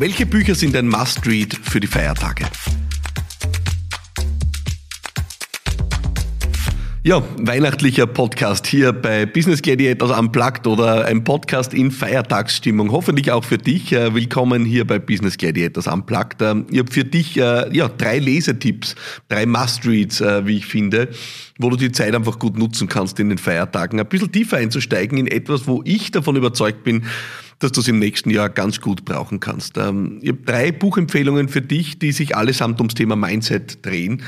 Welche Bücher sind ein Must-Read für die Feiertage? Ja, weihnachtlicher Podcast hier bei Business Gladiators Unplugged oder ein Podcast in Feiertagsstimmung. Hoffentlich auch für dich. Äh, willkommen hier bei Business Gladiators Unplugged. Ähm, ich habe für dich äh, ja, drei Lesetipps, drei Must-Reads, äh, wie ich finde, wo du die Zeit einfach gut nutzen kannst in den Feiertagen. Ein bisschen tiefer einzusteigen in etwas, wo ich davon überzeugt bin, dass du es im nächsten Jahr ganz gut brauchen kannst. Ähm, ich habe drei Buchempfehlungen für dich, die sich allesamt ums Thema Mindset drehen.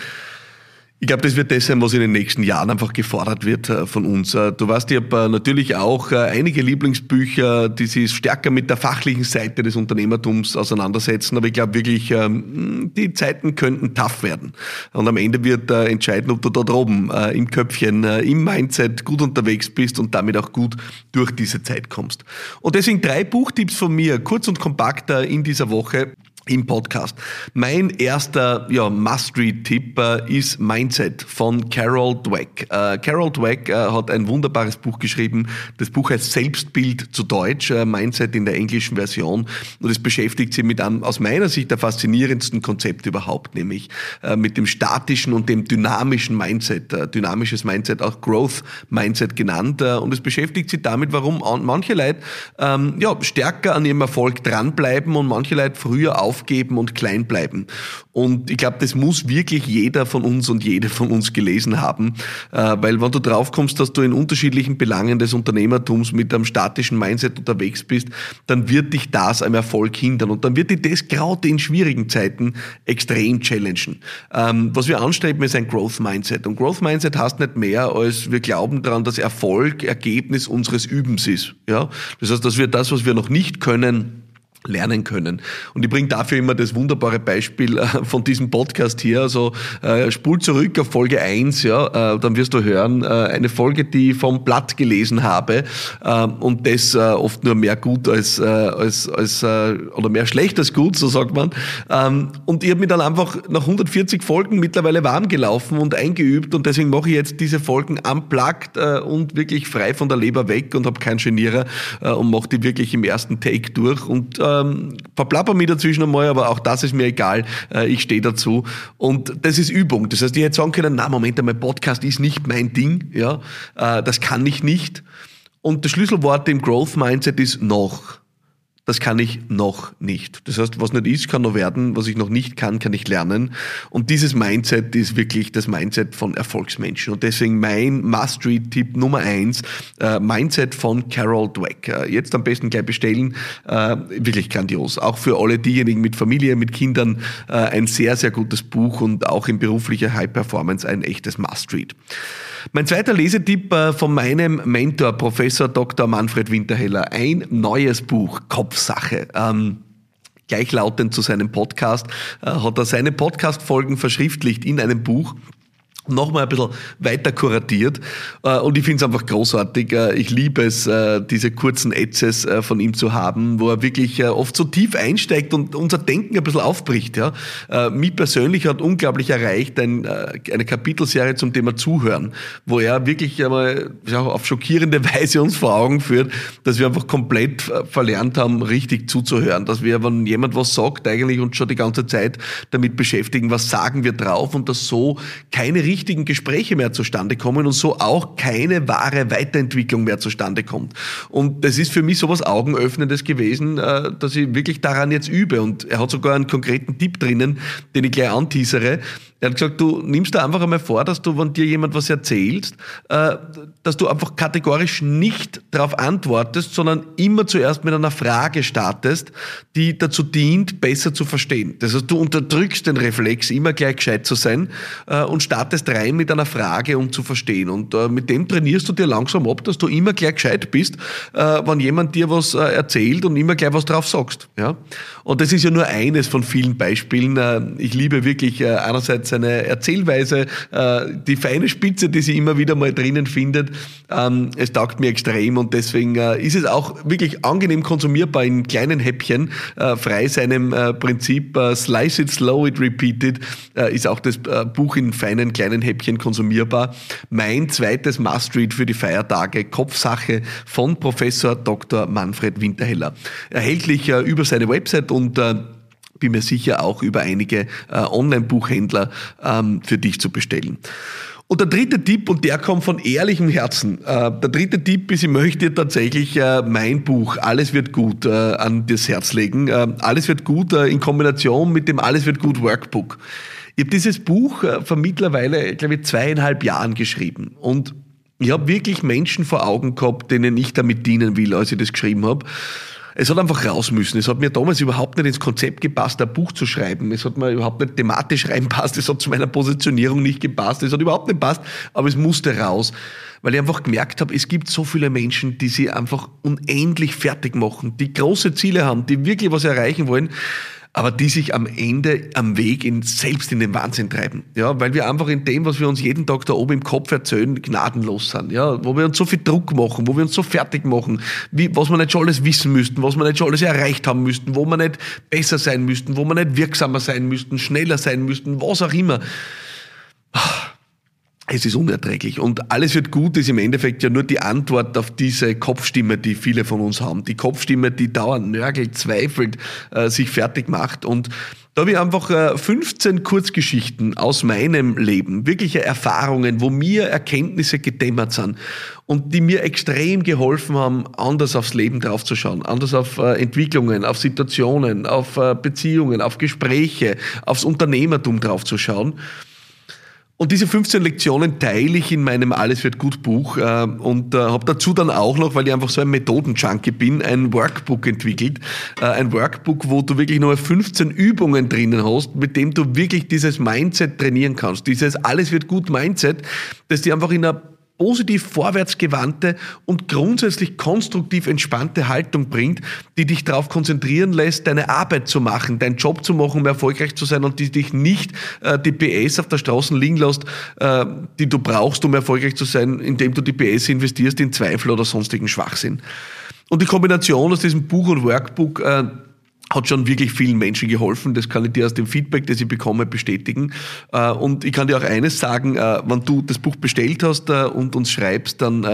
Ich glaube, das wird das sein, was in den nächsten Jahren einfach gefordert wird äh, von uns. Äh, du weißt, ich habe äh, natürlich auch einige Lieblingsbücher, die sich stärker mit der fachlichen Seite des Unternehmertums auseinandersetzen, aber ich glaube wirklich, ähm, die Zeiten könnten tough werden. Und am Ende wird entscheiden, ob du dort oben im Köpfchen, im Mindset gut unterwegs bist und damit auch gut durch diese Zeit kommst. Und deswegen drei Buchtipps von mir, kurz und kompakt in dieser Woche im Podcast. Mein erster ja, Must-Read-Tipp äh, ist Mindset von Carol Dweck. Äh, Carol Dweck äh, hat ein wunderbares Buch geschrieben. Das Buch heißt Selbstbild zu Deutsch, äh, Mindset in der englischen Version. Und es beschäftigt sich mit einem aus meiner Sicht der faszinierendsten Konzept überhaupt, nämlich äh, mit dem statischen und dem dynamischen Mindset. Äh, dynamisches Mindset, auch Growth Mindset genannt. und es beschäftigt sich damit, warum manche Leute ähm, ja, stärker an ihrem Erfolg dranbleiben und manche Leute früher auf aufgeben und klein bleiben. Und ich glaube, das muss wirklich jeder von uns und jede von uns gelesen haben, äh, weil wenn du drauf kommst, dass du in unterschiedlichen Belangen des Unternehmertums mit einem statischen Mindset unterwegs bist, dann wird dich das am Erfolg hindern und dann wird dich das gerade in schwierigen Zeiten extrem challengen. Ähm, was wir anstreben, ist ein Growth Mindset und Growth Mindset heißt nicht mehr, als wir glauben daran, dass Erfolg Ergebnis unseres Übens ist. Ja, das heißt, dass wir das, was wir noch nicht können, lernen können. Und ich bringe dafür immer das wunderbare Beispiel äh, von diesem Podcast hier. Also äh, spul zurück auf Folge 1, ja, äh, dann wirst du hören, äh, eine Folge, die ich vom Blatt gelesen habe äh, und das äh, oft nur mehr gut als, als, als oder mehr schlecht als gut, so sagt man. Ähm, und ich habe mich dann einfach nach 140 Folgen mittlerweile warm gelaufen und eingeübt und deswegen mache ich jetzt diese Folgen unplugged und wirklich frei von der Leber weg und habe keinen Genierer und mache die wirklich im ersten Take durch und äh, ähm, verplapper mich dazwischen einmal, aber auch das ist mir egal. Äh, ich stehe dazu. Und das ist Übung. Das heißt, ich hätte sagen können, na Moment, mein Podcast ist nicht mein Ding. Ja, äh, das kann ich nicht. Und das Schlüsselwort im Growth Mindset ist noch das kann ich noch nicht. Das heißt, was nicht ist, kann noch werden, was ich noch nicht kann, kann ich lernen. Und dieses Mindset ist wirklich das Mindset von Erfolgsmenschen. Und deswegen mein Must-Read-Tipp Nummer eins, äh, Mindset von Carol Dweck. Äh, jetzt am besten gleich bestellen. Äh, wirklich grandios. Auch für alle diejenigen mit Familie, mit Kindern äh, ein sehr, sehr gutes Buch und auch in beruflicher High Performance ein echtes Must-Read. Mein zweiter Lesetipp äh, von meinem Mentor, Professor Dr. Manfred Winterheller. Ein neues Buch, Kopfsache. Ähm, gleichlautend zu seinem Podcast, äh, hat er seine Podcast-Folgen verschriftlicht in einem Buch nochmal ein bisschen weiter kuratiert äh, und ich finde es einfach großartig. Äh, ich liebe es, äh, diese kurzen Essays von ihm zu haben, wo er wirklich oft so tief einsteigt und unser Denken ein bisschen aufbricht. Ja. Mich persönlich hat unglaublich erreicht ein, eine Kapitelserie zum Thema Zuhören, wo er wirklich einmal auf schockierende Weise uns vor Augen führt, dass wir einfach komplett verlernt haben, richtig zuzuhören. Dass wir, wenn jemand was sagt, eigentlich uns schon die ganze Zeit damit beschäftigen, was sagen wir drauf und dass so keine richtigen Gespräche mehr zustande kommen und so auch keine wahre Weiterentwicklung mehr zustande kommt. Und das ist für mich sowas Augenöffnendes gewesen, äh, dass ich wirklich daran jetzt übe. Und er hat sogar einen konkreten Tipp drinnen, den ich gleich anteasere. Er hat gesagt, du nimmst da einfach einmal vor, dass du, wenn dir jemand was erzählst, äh, dass du einfach kategorisch nicht darauf antwortest, sondern immer zuerst mit einer Frage startest, die dazu dient, besser zu verstehen. Das heißt, du unterdrückst den Reflex, immer gleich gescheit zu sein äh, und startest rein mit einer Frage, um zu verstehen. Und äh, mit dem trainierst du dir langsam ab, dass du immer gleich gescheit bist, wenn jemand dir was erzählt und immer gleich was drauf sagst. Und das ist ja nur eines von vielen Beispielen. Ich liebe wirklich einerseits seine Erzählweise, äh, die feine Spitze, die sie immer wieder mal drinnen findet. Ähm, es taugt mir extrem und deswegen äh, ist es auch wirklich angenehm konsumierbar in kleinen Häppchen, äh, frei seinem äh, Prinzip äh, Slice it, slow it, repeat it, äh, ist auch das Buch in feinen kleinen Häppchen konsumierbar. Mein zweites Must-Read für die Feiertage, Kopfsache von Professor Dr. Manfred Winterheller. Erhältlich über seine Website und bin mir sicher auch über einige äh, Online-Buchhändler ähm, für dich zu bestellen. Und der dritte Tipp, und der kommt von ehrlichem Herzen, äh, der dritte Tipp ist, ich möchte tatsächlich äh, mein Buch Alles wird gut an das Herz legen. Äh, Alles wird gut in Kombination mit dem Alles wird gut Workbook. Ich habe dieses Buch vor mittlerweile, glaube ich, zweieinhalb Jahren geschrieben. Und ich habe wirklich Menschen vor Augen gehabt, denen ich damit dienen will, als ich das geschrieben habe. Es hat einfach raus müssen. Es hat mir damals überhaupt nicht ins Konzept gepasst, ein Buch zu schreiben. Es hat mir überhaupt nicht thematisch reinpasst. Es hat zu meiner Positionierung nicht gepasst. Es hat überhaupt nicht gepasst. Aber es musste raus. Weil ich einfach gemerkt habe, es gibt so viele Menschen, die sie einfach unendlich fertig machen, die große Ziele haben, die wirklich was erreichen wollen aber die sich am Ende am Weg in, selbst in den Wahnsinn treiben. Ja, weil wir einfach in dem, was wir uns jeden Tag da oben im Kopf erzählen, gnadenlos sind. Ja, wo wir uns so viel Druck machen, wo wir uns so fertig machen, wie, was wir nicht schon alles wissen müssten, was wir nicht schon alles erreicht haben müssten, wo wir nicht besser sein müssten, wo wir nicht wirksamer sein müssten, schneller sein müssten, was auch immer. Es ist unerträglich. Und alles wird gut ist im Endeffekt ja nur die Antwort auf diese Kopfstimme, die viele von uns haben. Die Kopfstimme, die dauernd nörgelt, zweifelt, äh, sich fertig macht. Und da habe ich einfach äh, 15 Kurzgeschichten aus meinem Leben, wirkliche Erfahrungen, wo mir Erkenntnisse gedämmert sind und die mir extrem geholfen haben, anders aufs Leben draufzuschauen, anders auf äh, Entwicklungen, auf Situationen, auf äh, Beziehungen, auf Gespräche, aufs Unternehmertum draufzuschauen. Und diese 15 Lektionen teile ich in meinem Alles wird gut Buch äh, und äh, habe dazu dann auch noch, weil ich einfach so ein Methodenjunkie bin, ein Workbook entwickelt. Äh, ein Workbook, wo du wirklich nur 15 Übungen drinnen hast, mit dem du wirklich dieses Mindset trainieren kannst. Dieses Alles wird gut Mindset, das dir einfach in einer positiv vorwärtsgewandte und grundsätzlich konstruktiv entspannte Haltung bringt, die dich darauf konzentrieren lässt, deine Arbeit zu machen, deinen Job zu machen, um erfolgreich zu sein und die dich nicht äh, die PS auf der Straße liegen lässt, äh, die du brauchst, um erfolgreich zu sein, indem du die PS investierst in Zweifel oder sonstigen Schwachsinn. Und die Kombination aus diesem Buch und Workbook äh, hat schon wirklich vielen Menschen geholfen. Das kann ich dir aus dem Feedback, das ich bekomme, bestätigen. Äh, und ich kann dir auch eines sagen, äh, wenn du das Buch bestellt hast äh, und uns schreibst, dann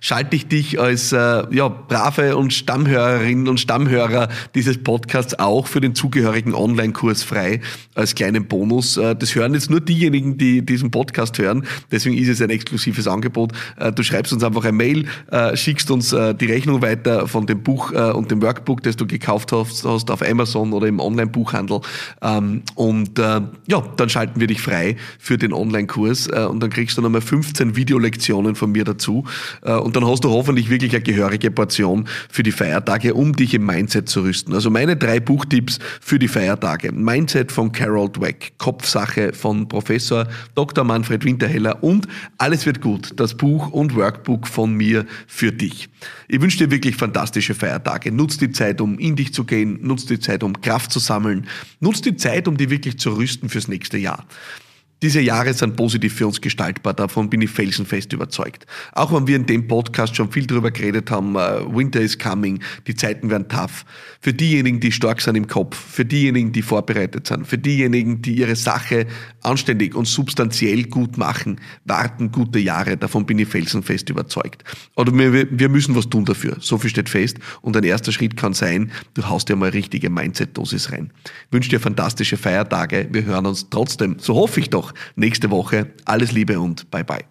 schalte ich dich als ja, brave und Stammhörerin und Stammhörer dieses Podcasts auch für den zugehörigen Online-Kurs frei als kleinen Bonus. Das hören jetzt nur diejenigen, die diesen Podcast hören. Deswegen ist es ein exklusives Angebot. Du schreibst uns einfach ein Mail, schickst uns die Rechnung weiter von dem Buch und dem Workbook, das du gekauft hast, hast auf Amazon oder im Online-Buchhandel. Ähm, und äh, ja, dann schalten wir dich frei für den Online-Kurs äh, und dann kriegst du nochmal 15 Videolektionen von mir dazu. Äh, und dann hast du hoffentlich wirklich eine gehörige Portion für die Feiertage, um dich im Mindset zu rüsten. Also meine drei Buchtipps für die Feiertage. Mindset von Carol Dweck, Kopfsache von Professor Dr. Manfred Winterheller und Alles wird gut, das Buch und Workbook von mir für dich. Ich wünsche dir wirklich fantastische Feiertage. Nutz die Zeit, um in dich zu gehen. Nutz die Zeit, um Kraft zu sammeln. Nutz die Zeit, um dich wirklich zu rüsten fürs nächste Jahr. Diese Jahre sind positiv für uns gestaltbar, davon bin ich felsenfest überzeugt. Auch wenn wir in dem Podcast schon viel darüber geredet haben, uh, Winter is coming, die Zeiten werden tough. Für diejenigen, die stark sind im Kopf, für diejenigen, die vorbereitet sind, für diejenigen, die ihre Sache anständig und substanziell gut machen, warten gute Jahre, davon bin ich felsenfest überzeugt. Oder wir, wir müssen was tun dafür, so viel steht fest und ein erster Schritt kann sein, du haust dir mal richtige Mindset-Dosis rein. Ich wünsche dir fantastische Feiertage, wir hören uns trotzdem, so hoffe ich doch, nächste Woche. Alles Liebe und bye bye.